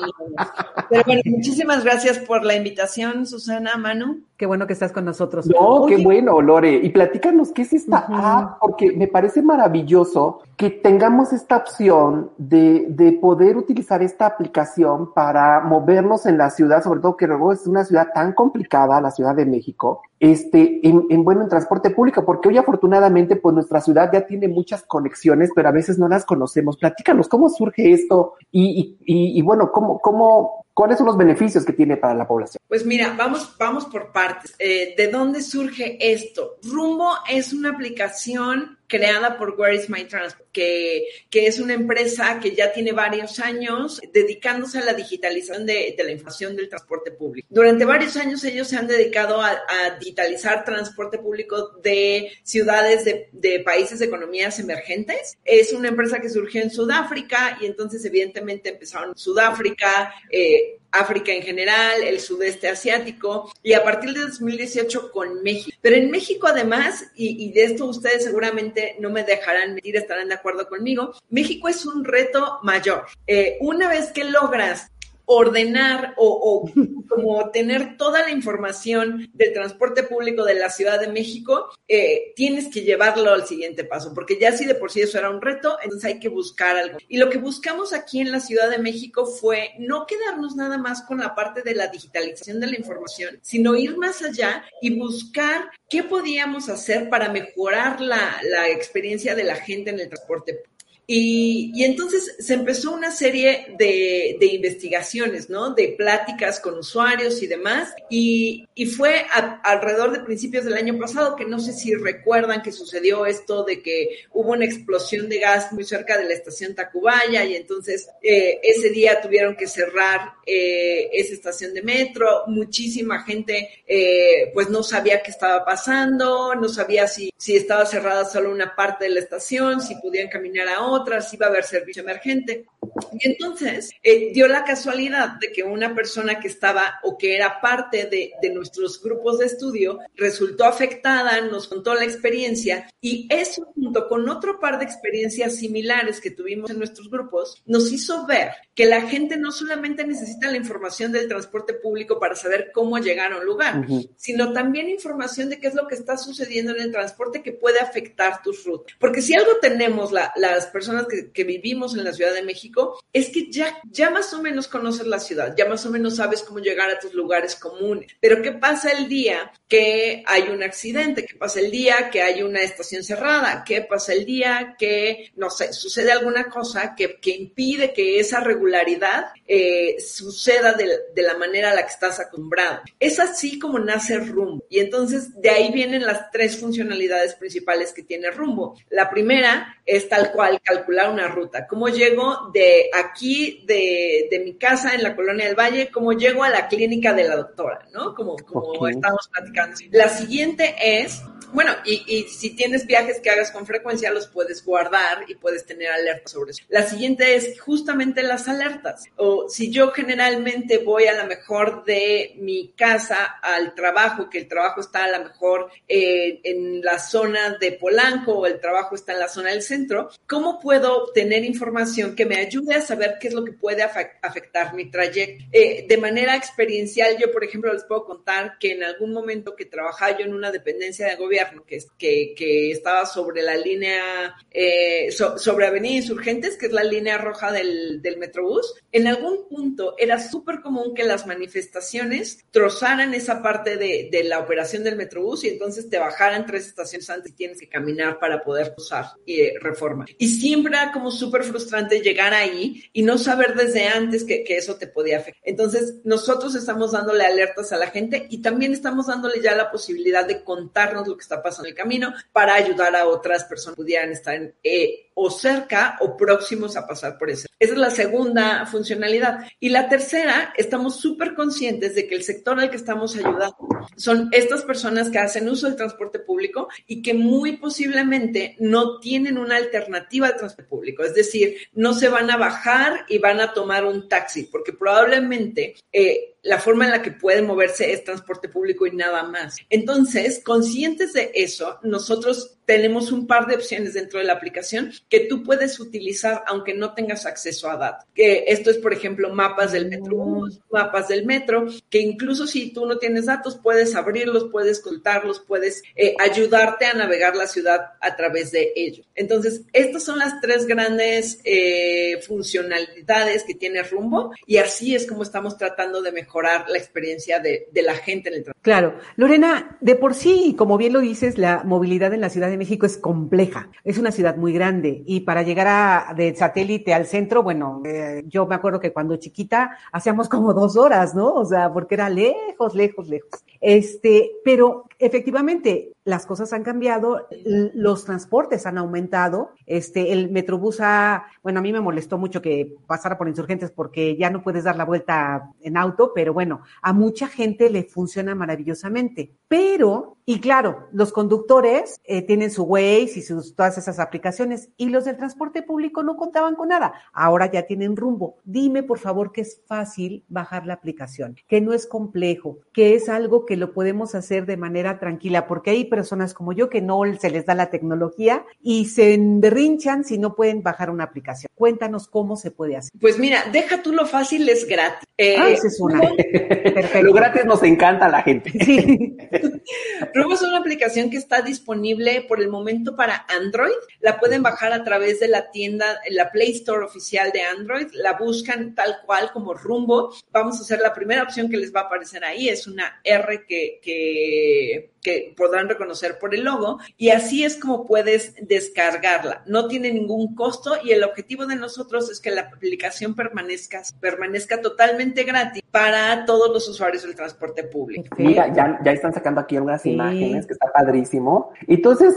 J: Pero bueno, muchísimas gracias por la invitación, Susana, Manu.
A: Qué bueno que estás con nosotros.
B: No, qué bueno, Lore. Y platícanos, ¿qué es esta app? Porque me parece maravilloso que tengamos esta opción de, de poder utilizar esta aplicación para movernos en la ciudad, sobre todo que luego es una ciudad tan complicada, la Ciudad de México, este, en, en bueno, en transporte público, porque hoy afortunadamente, pues nuestra ciudad ya tiene muchas conexiones, pero a veces no las conocemos. Platícanos, ¿cómo surge esto? Y, y, bueno, ¿cómo, cómo, ¿Cuáles son los beneficios que tiene para la población?
J: Pues mira, vamos, vamos por partes. Eh, ¿De dónde surge esto? Rumbo es una aplicación creada por Where is My Transport, que, que es una empresa que ya tiene varios años dedicándose a la digitalización de, de la información del transporte público. Durante varios años ellos se han dedicado a, a digitalizar transporte público de ciudades de, de, países de economías emergentes. Es una empresa que surgió en Sudáfrica y entonces evidentemente empezaron en Sudáfrica, eh, África en general, el sudeste asiático y a partir de 2018 con México. Pero en México además, y, de esto ustedes seguramente no me dejarán mentir, estarán de acuerdo conmigo, México es un reto mayor. Eh, una vez que logras ordenar o, *laughs* como tener toda la información del transporte público de la Ciudad de México, eh, tienes que llevarlo al siguiente paso, porque ya si de por sí eso era un reto, entonces hay que buscar algo. Y lo que buscamos aquí en la Ciudad de México fue no quedarnos nada más con la parte de la digitalización de la información, sino ir más allá y buscar qué podíamos hacer para mejorar la, la experiencia de la gente en el transporte público. Y, y, entonces se empezó una serie de, de, investigaciones, ¿no? De pláticas con usuarios y demás. Y, y fue a, alrededor de principios del año pasado, que no sé si recuerdan que sucedió esto de que hubo una explosión de gas muy cerca de la estación Tacubaya y entonces eh, ese día tuvieron que cerrar eh, esa estación de metro. Muchísima gente eh, pues no sabía qué estaba pasando, no sabía si, si estaba cerrada solo una parte de la estación, si podían caminar a otra otras iba a haber servicio emergente. Y entonces eh, dio la casualidad de que una persona que estaba o que era parte de, de, nuestros grupos de estudio resultó afectada, nos contó la experiencia y eso junto con otro par de experiencias similares que tuvimos en nuestros grupos nos hizo ver que la gente no solamente necesita la información del transporte público para saber cómo llegar a un lugar, uh -huh. sino también información de qué es lo que está sucediendo en el transporte que puede afectar tus rutas. Porque si algo tenemos la, las personas que, que, vivimos en la Ciudad de México, es que ya, ya más o menos conoces la ciudad, ya más o menos sabes cómo llegar a tus lugares comunes. Pero ¿qué pasa el día que hay un accidente? ¿Qué pasa el día que hay una estación cerrada? ¿Qué pasa el día que, no sé, sucede alguna cosa que, que impide que esa regularidad eh, suceda de, de, la manera a la que estás acostumbrado? Es así como nace Rumbo. Y entonces de ahí vienen las tres funcionalidades principales que tiene Rumbo. La primera es tal cual calcular una ruta. ¿Cómo llego de aquí, de, de, mi casa en la colonia del Valle, cómo llego a la clínica de la doctora, ¿no? Como, como okay. estamos platicando. La siguiente es, bueno, y, si tienes viajes que hagas con frecuencia, los puedes guardar y puedes tener alertas sobre eso. La siguiente es justamente las alertas. O si yo generalmente voy a la mejor de mi casa al trabajo, que el trabajo está a la mejor eh, en la zona de Polanco o el trabajo está en la zona del centro, ¿cómo puedo obtener información que me ayude a saber qué es lo que puede afectar mi trayecto? Eh, de manera experiencial, yo, por ejemplo, les puedo contar que en algún momento que trabajaba yo en una dependencia de gobierno que, que, que estaba sobre la línea, eh, so, sobre Avenida Insurgentes, que es la línea roja del, del Metrobús, en algún punto era súper común que las manifestaciones trozaran esa parte de, de, la operación del Metrobús y entonces te bajaran tres estaciones antes y tienes que caminar para poder usar eh, reforma. Y siempre era como súper frustrante llegar ahí y no saber desde antes que, que, eso te podía afectar. Entonces, nosotros estamos dándole alertas a la gente y también estamos dándole ya la posibilidad de contarnos lo que está pasando el camino para ayudar a otras personas que pudieran estar eh, o cerca o próximos a pasar por eso. Esa es la segunda funcionalidad. Y la tercera, estamos súper conscientes de que el sector al que estamos ayudando son estas personas que hacen uso del transporte público y que muy posiblemente no tienen una alternativa al transporte público. Es decir, no se van a bajar y van a tomar un taxi, porque probablemente eh, la forma en la que pueden moverse es transporte público y nada más. Entonces, conscientes de eso, nosotros tenemos un par de opciones dentro de la aplicación que tú puedes utilizar aunque no tengas acceso a datos. Que esto es, por ejemplo, mapas del Metrobús, mapas del metro, que incluso si tú no tienes datos, puedes abrirlos, puedes contarlos, puedes eh, ayudarte a navegar la ciudad a través de ellos. Entonces, estas son las tres grandes eh, funcionalidades que tiene Rumbo y así es como estamos tratando de mejorar la experiencia de, de la gente en el transporte.
A: Claro. Lorena, de por sí, como bien lo dices, la movilidad en la Ciudad de México es compleja. Es una ciudad muy grande y para llegar a, de satélite al centro, bueno, eh, yo me acuerdo que cuando chiquita hacíamos como dos horas, ¿no? O sea, porque era lejos, lejos, lejos. Este, pero efectivamente, las cosas han cambiado, los transportes han aumentado, este, el Metrobús ha, bueno, a mí me molestó mucho que pasara por insurgentes porque ya no puedes dar la vuelta en auto, pero bueno, a mucha gente le funciona maravillosamente. Pero, y claro, los conductores eh, tienen su Waze y sus, todas esas aplicaciones, y los del transporte público no contaban con nada. Ahora ya tienen rumbo. Dime, por favor, que es fácil bajar la aplicación, que no es complejo, que es algo que lo podemos hacer de manera tranquila, porque hay personas como yo que no se les da la tecnología y se berrinchan si no pueden bajar una aplicación. Cuéntanos cómo se puede hacer.
J: Pues mira, deja tú lo fácil, es gratis.
A: Eh, ah, esa es una.
B: Perfecto. Lo gratis nos encanta a la gente.
A: Sí. *laughs* *laughs*
J: Rubo es una aplicación que está disponible por el momento para Android. La pueden bajar a través de la tienda, la Play Store oficial de Android. La buscan tal cual como Rumbo. Vamos a hacer la primera opción que les va a aparecer ahí. Es una R que, que que podrán reconocer por el logo y así es como puedes descargarla. No tiene ningún costo y el objetivo de nosotros es que la aplicación permanezca, permanezca totalmente gratis para todos los usuarios del transporte público.
B: Mira, ya, ya están sacando aquí algunas imágenes que está padrísimo. Entonces,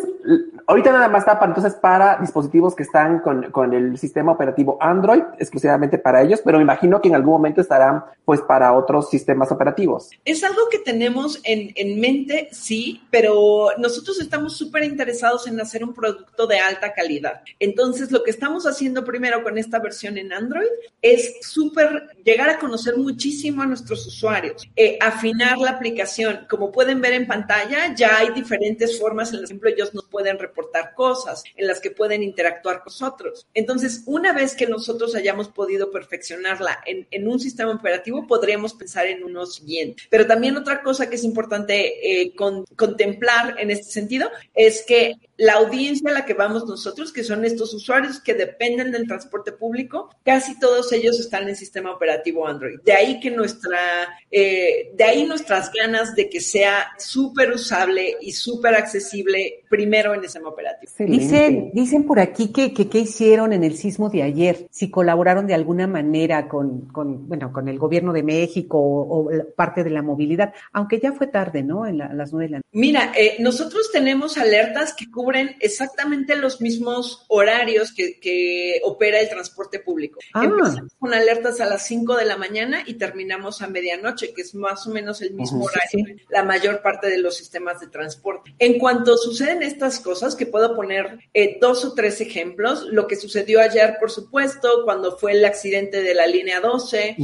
B: ahorita nada más está para, entonces para dispositivos que están con, con el sistema operativo Android, exclusivamente para ellos, pero me imagino que en algún momento estarán pues para otros sistemas operativos.
J: Es algo que tenemos en, en mente, sí pero nosotros estamos súper interesados en hacer un producto de alta calidad. Entonces, lo que estamos haciendo primero con esta versión en Android es súper llegar a conocer muchísimo a nuestros usuarios, eh, afinar la aplicación. Como pueden ver en pantalla, ya hay diferentes formas en las que ellos nos pueden reportar cosas, en las que pueden interactuar con nosotros. Entonces, una vez que nosotros hayamos podido perfeccionarla en, un sistema operativo, podríamos pensar en uno siguiente. Pero también otra cosa que es importante eh, con, contemplar en este sentido es que la audiencia a la que vamos nosotros, que son estos usuarios que dependen del transporte público, casi todos ellos están en sistema operativo Android. De ahí que nuestra, eh, de ahí nuestras ganas de que sea súper usable y súper accesible primero en el sistema operativo.
A: Dicen, dicen por aquí que, que, hicieron en el sismo de ayer, si colaboraron de alguna manera con, con bueno, con el gobierno de México o, parte de la movilidad, aunque ya fue tarde, ¿no? En las nueve de la noche.
J: Mira, eh, nosotros tenemos alertas que cubren exactamente los mismos horarios que, opera el transporte público.
A: Ah.
J: Empezamos con alertas a las 5 de la mañana y terminamos a medianoche, que es más o menos el mismo horario, la mayor parte de los sistemas de transporte. En cuanto suceden estas cosas, que puedo poner eh, dos o tres ejemplos, lo que sucedió ayer, por supuesto, cuando fue el accidente de la línea 12,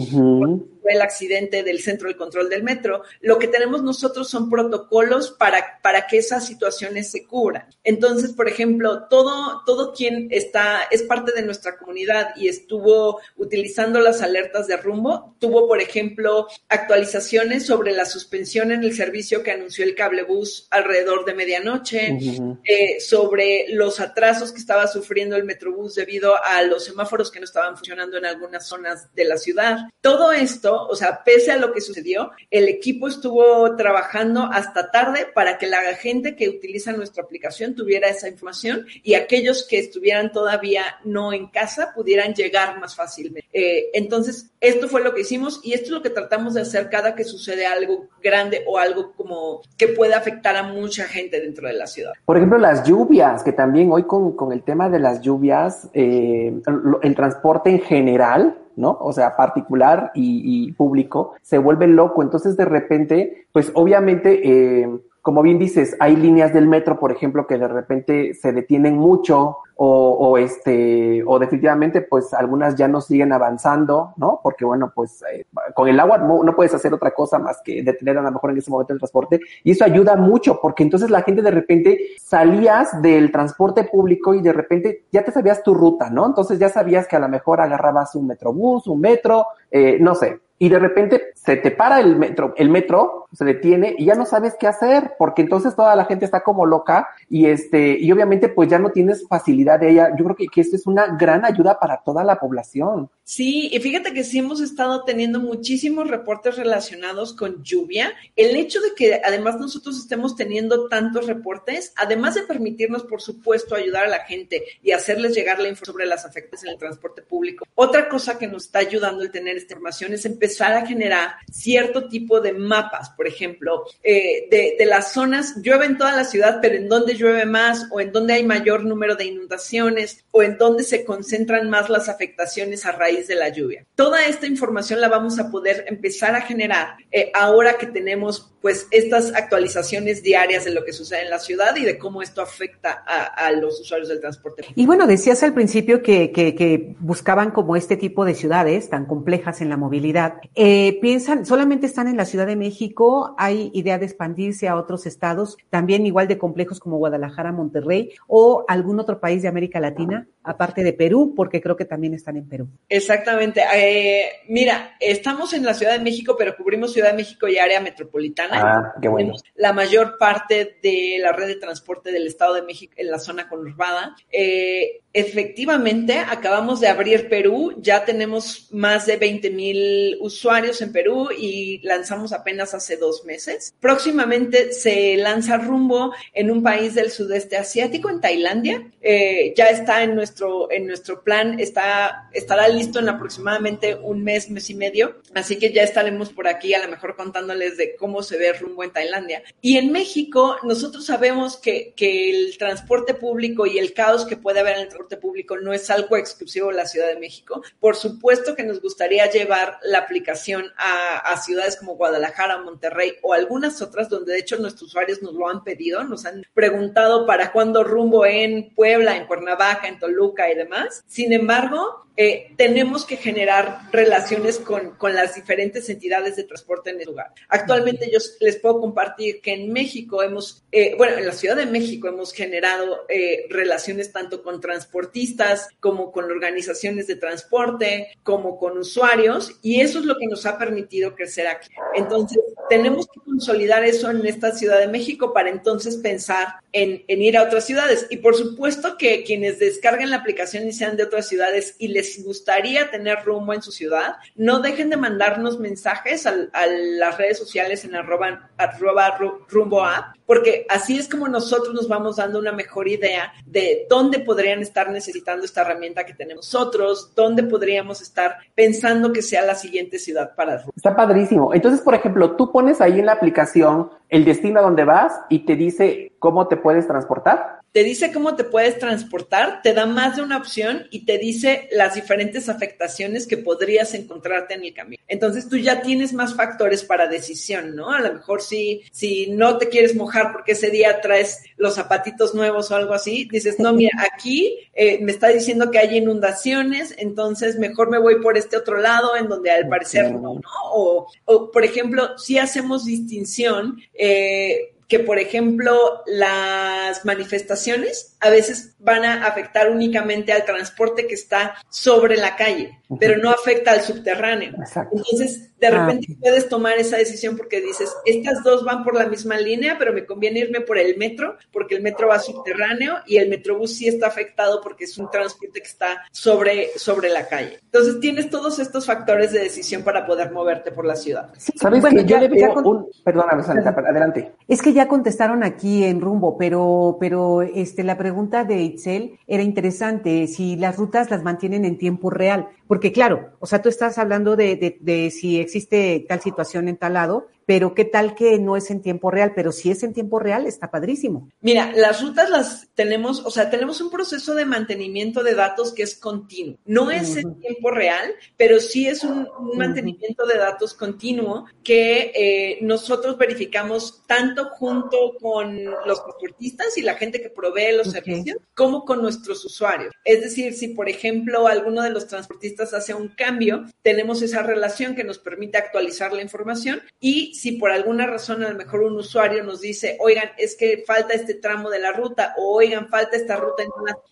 J: fue el accidente del centro de control del metro, lo que tenemos nosotros son protocolos para, para que esas situaciones se cubran. Entonces, por ejemplo, todo, todo quien está, es parte de nuestra comunidad y estuvo utilizando las alertas de rumbo, tuvo, por ejemplo, actualizaciones sobre la suspensión en el servicio que anunció el cablebús alrededor de medianoche, eh, sobre los atrasos que estaba sufriendo el metrobús debido a los semáforos que no estaban funcionando en algunas zonas de la ciudad. Todo esto o sea, pese a lo que sucedió, el equipo estuvo trabajando hasta tarde para que la gente que utiliza nuestra aplicación tuviera esa información y aquellos que estuvieran todavía no en casa pudieran llegar más fácilmente. Eh, entonces, esto fue lo que hicimos y esto es lo que tratamos de hacer cada que sucede algo grande o algo como que pueda afectar a mucha gente dentro de la ciudad.
B: Por ejemplo, las lluvias, que también hoy con, con el tema de las lluvias, eh, el transporte en general, ¿no? O sea, particular y, público, se vuelve loco. Entonces, de repente, pues obviamente, eh, como bien dices, hay líneas del metro, por ejemplo, que de repente se detienen mucho o, o este, o definitivamente, pues algunas ya no siguen avanzando, ¿no? Porque bueno, pues eh, con el agua no, puedes hacer otra cosa más que detener a lo mejor en ese momento el transporte y eso ayuda mucho porque entonces la gente de repente salías del transporte público y de repente ya te sabías tu ruta, ¿no? Entonces ya sabías que a lo mejor agarrabas un metrobús, un metro, eh, no sé, y de repente se te para el metro, el metro se detiene y ya no sabes qué hacer, porque entonces toda la gente está como loca y este, y obviamente pues ya no tienes facilidad de ella. Yo creo que, que esto es una gran ayuda para toda la población.
J: Sí, y fíjate que sí hemos estado teniendo muchísimos reportes relacionados con lluvia. El hecho de que además nosotros estemos teniendo tantos reportes, además de permitirnos, por supuesto, ayudar a la gente y hacerles llegar la información sobre las afectas en el transporte público, otra cosa que nos está ayudando el tener esta información es empezar a generar cierto tipo de mapas, por ejemplo, eh, de, de las zonas, llueve en toda la ciudad, pero en dónde llueve más o en dónde hay mayor número de inundaciones o en dónde se concentran más las afectaciones a raíz de la lluvia. Toda esta información la vamos a poder empezar a generar eh, ahora que tenemos pues estas actualizaciones diarias de lo que sucede en la ciudad y de cómo esto afecta a, a los usuarios del transporte.
A: Y bueno, decías al principio que, que, que, buscaban como este tipo de ciudades tan complejas en la movilidad. Eh, piensan, solamente están en la Ciudad de México, hay idea de expandirse a otros estados, también igual de complejos como Guadalajara, Monterrey o algún otro país de América Latina, aparte de Perú, porque creo que también están en Perú.
J: Exactamente. Eh, mira, estamos en la Ciudad de México, pero cubrimos Ciudad de México y área metropolitana.
B: Ah, qué bueno.
J: La mayor parte de la red de transporte del Estado de México en la zona conurbada. Eh, efectivamente, acabamos de abrir Perú, ya tenemos más de 20 mil usuarios en Perú y lanzamos apenas hace dos meses. Próximamente se lanza rumbo en un país del sudeste asiático, en Tailandia. Eh, ya está en nuestro, en nuestro plan, está, estará listo en aproximadamente un mes, mes y medio. Así que ya estaremos por aquí, a lo mejor contándoles de cómo se ve rumbo en Tailandia. Y en México, nosotros sabemos que, que el transporte público y el caos que puede haber en el transporte público no es algo exclusivo de la Ciudad de México. Por supuesto que nos gustaría llevar la aplicación a, a ciudades como Guadalajara, Monterrey o algunas otras donde de hecho nuestros usuarios nos lo han pedido, nos han preguntado para cuándo rumbo en Puebla, en Cuernavaca, en Toluca y demás. Sin embargo, eh, tenemos que generar relaciones con, con, las diferentes entidades de transporte en el lugar. Actualmente yo les puedo compartir que en México hemos, eh, bueno, en la Ciudad de México hemos generado eh, relaciones tanto con transportistas como con organizaciones de transporte, como con usuarios, y eso es lo que nos ha permitido crecer aquí. Entonces, tenemos que consolidar eso en esta Ciudad de México para entonces pensar en, en ir a otras ciudades. Y por supuesto que quienes descarguen la aplicación y sean de otras ciudades y les les gustaría tener rumbo en su ciudad, no dejen de mandarnos mensajes a, las redes sociales en arroba, arroba rumbo app, porque así es como nosotros nos vamos dando una mejor idea de dónde podrían estar necesitando esta herramienta que tenemos nosotros, dónde podríamos estar pensando que sea la siguiente ciudad para rumbo.
B: Está padrísimo. Entonces, por ejemplo, tú pones ahí en la aplicación el destino a donde vas y te dice cómo te puedes transportar
J: te dice cómo te puedes transportar, te da más de una opción y te dice las diferentes afectaciones que podrías encontrarte en el camino. Entonces tú ya tienes más factores para decisión, ¿no? A lo mejor si, si no te quieres mojar porque ese día traes los zapatitos nuevos o algo así, dices, no, mira, aquí eh, me está diciendo que hay inundaciones, entonces mejor me voy por este otro lado en donde al parecer no, ¿no? O, o por ejemplo, si hacemos distinción, eh, que, por ejemplo, las manifestaciones a veces van a afectar únicamente al transporte que está sobre la calle, pero no afecta al subterráneo.
B: Exacto.
J: Entonces, de repente ah. puedes tomar esa decisión porque dices, estas dos van por la misma línea, pero me conviene irme por el metro, porque el metro va subterráneo y el metrobús sí está afectado porque es un transporte que está sobre, sobre la calle. Entonces, tienes todos estos factores de decisión para poder moverte por la ciudad.
B: ¿Sabes bueno, que yo ya, le veo con... un... Perdóname, Santa, adelante.
A: Es que ya contestaron aquí en rumbo, pero, pero este, la pregunta de Itzel era interesante, si las rutas las mantienen en tiempo real, porque claro, o sea, tú estás hablando de, de, de si existe tal situación en tal lado, pero qué tal que no es en tiempo real, pero si es en tiempo real, está padrísimo.
J: Mira, las rutas las tenemos, o sea, tenemos un proceso de mantenimiento de datos que es continuo. No es en tiempo real, pero sí es un, mantenimiento de datos continuo que eh, nosotros verificamos tanto junto con los transportistas y la gente que provee los servicios, como con nuestros usuarios. Es decir, si por ejemplo alguno de los transportistas hace un cambio, tenemos esa relación que nos permite actualizar la información y si por alguna razón a lo mejor un usuario nos dice, oigan, es que falta este tramo de la ruta o oigan, falta esta ruta,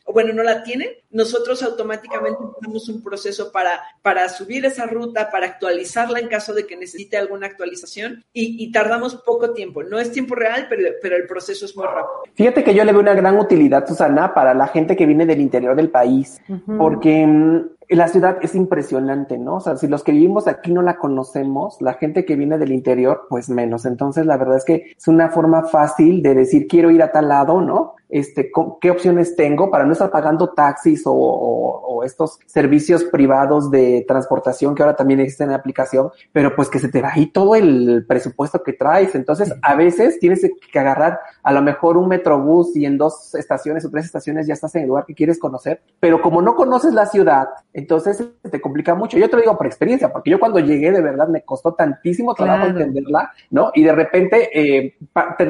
J: o bueno, no la tienen, nosotros automáticamente tenemos un proceso para, para subir esa ruta, para actualizarla en caso de que necesite alguna actualización y, y tardamos poco tiempo. No es tiempo real, pero, pero el proceso es muy rápido.
B: Fíjate que yo le veo una gran utilidad, Susana, para la gente que viene del interior del país, porque mm, la ciudad es impresionante, ¿no? O sea, si los que vivimos aquí no la conocemos, la gente que viene del interior, pues menos. Entonces, la verdad es que es una forma fácil de decir, quiero ir a tal lado, ¿no? Este, qué opciones tengo para no estar pagando taxis o, o, estos servicios privados de transportación que ahora también existen en la aplicación, pero pues que se te va ahí todo el presupuesto que traes. Entonces, a veces tienes que agarrar a lo mejor un metrobús y en dos estaciones o tres estaciones ya estás en el lugar que quieres conocer, pero como no conoces la ciudad, entonces te complica mucho. Yo te lo digo por experiencia, porque yo cuando llegué de verdad me costó tantísimo trabajo entenderla, ¿no? Y de repente eh,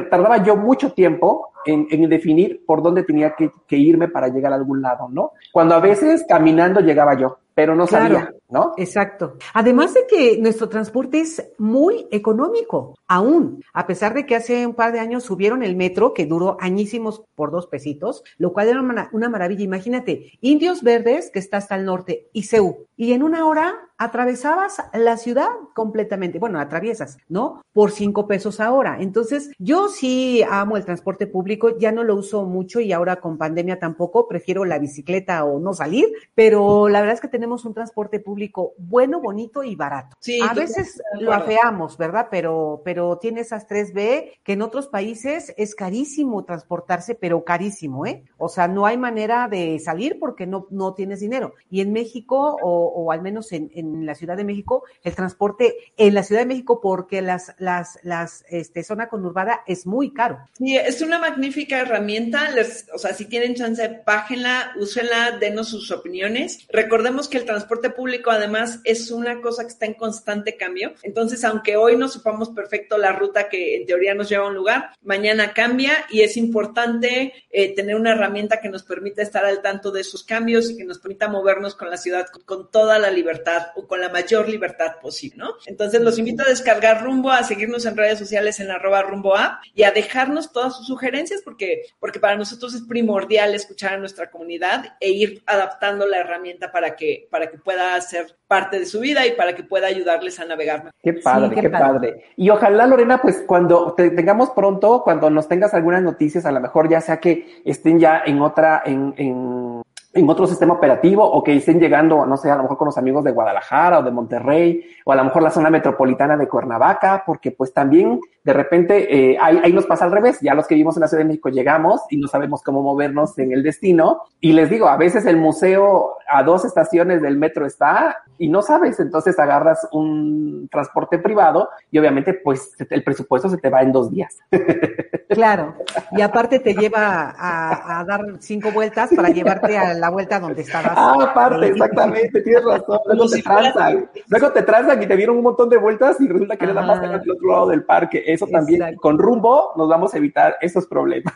B: tardaba yo mucho tiempo en, definir por dónde tenía que, irme para llegar a algún lado, ¿no? Cuando a veces caminando llegaba yo, pero no sabía, ¿no?
A: Exacto. Además de que nuestro transporte es muy económico, aún, a pesar de que hace un par de años subieron el metro, que duró añísimos por dos pesitos, lo cual era una, maravilla. Imagínate, Indios Verdes, que está hasta el norte, y CEU, y en una hora atravesabas la ciudad completamente. Bueno, atraviesas, ¿no? Por cinco pesos ahora. Entonces, yo sí amo el transporte público, ya no lo uso mucho y ahora con pandemia tampoco, prefiero la bicicleta o no salir, pero la verdad es que tenemos un transporte público bueno, bonito y barato. Sí, a veces lo afeamos, ¿verdad? Pero, pero tiene esas 3B que en otros países es carísimo transportarse, pero carísimo, ¿eh? O sea, no hay manera de salir porque no, no tienes dinero. Y en México, o, o al menos en en la Ciudad de México, el transporte en la Ciudad de México porque las, las, las, este, zona conurbada es muy caro.
J: Sí, es una magnífica herramienta. o sea, si tienen chance, bájenla, úsenla, denos sus opiniones. Recordemos que el transporte público además es una cosa que está en constante cambio. Entonces, aunque hoy no sepamos perfecto la ruta que en teoría nos lleva a un lugar, mañana cambia y es importante eh, tener una herramienta que nos permita estar al tanto de esos cambios y que nos permita movernos con la ciudad con toda la libertad con la mayor libertad posible, ¿no? Entonces los invito a descargar Rumbo, a seguirnos en redes sociales en arroba Rumbo App y a dejarnos todas sus sugerencias porque, porque para nosotros es primordial escuchar a nuestra comunidad e ir adaptando la herramienta para que, para que pueda ser parte de su vida y para que pueda ayudarles a navegar.
B: Qué padre, qué, padre. Y ojalá, Lorena, pues cuando te tengamos pronto, cuando nos tengas algunas noticias, a lo mejor ya sea que estén ya en otra, en, en en otro sistema operativo o que estén llegando, no sé, a lo mejor con los amigos de Guadalajara o de Monterrey o a lo mejor la zona metropolitana de Cuernavaca, porque pues también de repente eh, ahí, ahí, nos pasa al revés, ya los que vivimos en la Ciudad de México llegamos y no sabemos cómo movernos en el destino. Y les digo, a veces el museo a dos estaciones del metro está y no sabes, entonces agarras un transporte privado y obviamente pues el presupuesto se te va en dos días. *laughs*
A: Claro, y aparte te lleva a, dar cinco vueltas para llevarte a la vuelta donde estabas.
B: Ah, aparte, exactamente, tienes razón. Luego te transan, luego te transan y te dieron un montón de vueltas y resulta que eres la más del otro lado del parque. Eso también, con rumbo, nos vamos a evitar esos problemas.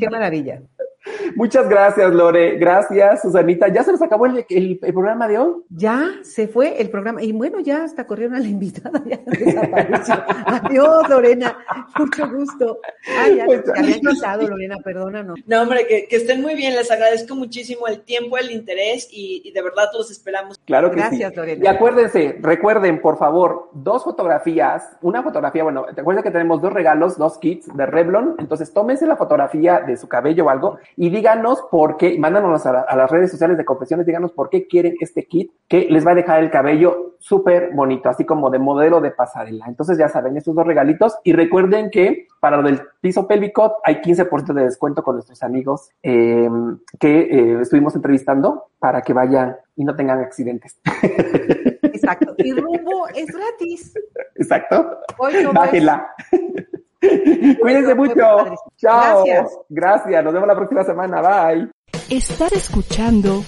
A: Qué maravilla.
B: Muchas gracias, Lore. Gracias, Susanita. ¿Ya se nos acabó el, el, programa de hoy?
A: Ya se fue el programa. Y bueno, ya hasta corrieron a la invitada. Ya Adiós, Lorena. Mucho gusto. Ay, ya, pues, había *laughs* Lorena, perdónanos.
J: No, hombre, que, que, estén muy bien. Les agradezco muchísimo el tiempo, el interés y, de verdad los esperamos.
B: Claro que gracias, Lorena. Y acuérdense, recuerden, por favor, dos fotografías. Una fotografía, bueno, te acuerdas que tenemos dos regalos, dos kits de Revlon. Entonces, tómense la fotografía de su cabello o algo y díganos por qué, mándanos a, las redes sociales de confesiones, díganos por qué quieren este kit que les va a dejar el cabello súper bonito, así como de modelo de pasarela. Entonces ya saben, estos dos regalitos y recuerden que para lo del piso pélvico hay 15% de descuento con nuestros amigos eh, que eh, estuvimos entrevistando para que vayan y no tengan accidentes.
A: Exacto. Y *laughs* rumbo es gratis.
B: Exacto.
A: Hoy todo
B: Bájela. *laughs* Cuídense mucho. Chao.
A: Gracias.
B: Gracias. Nos vemos la próxima semana. Bye.
D: Estás escuchando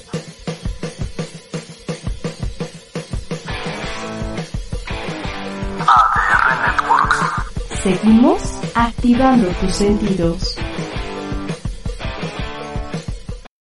E: ADR.
D: Seguimos activando tus sentidos.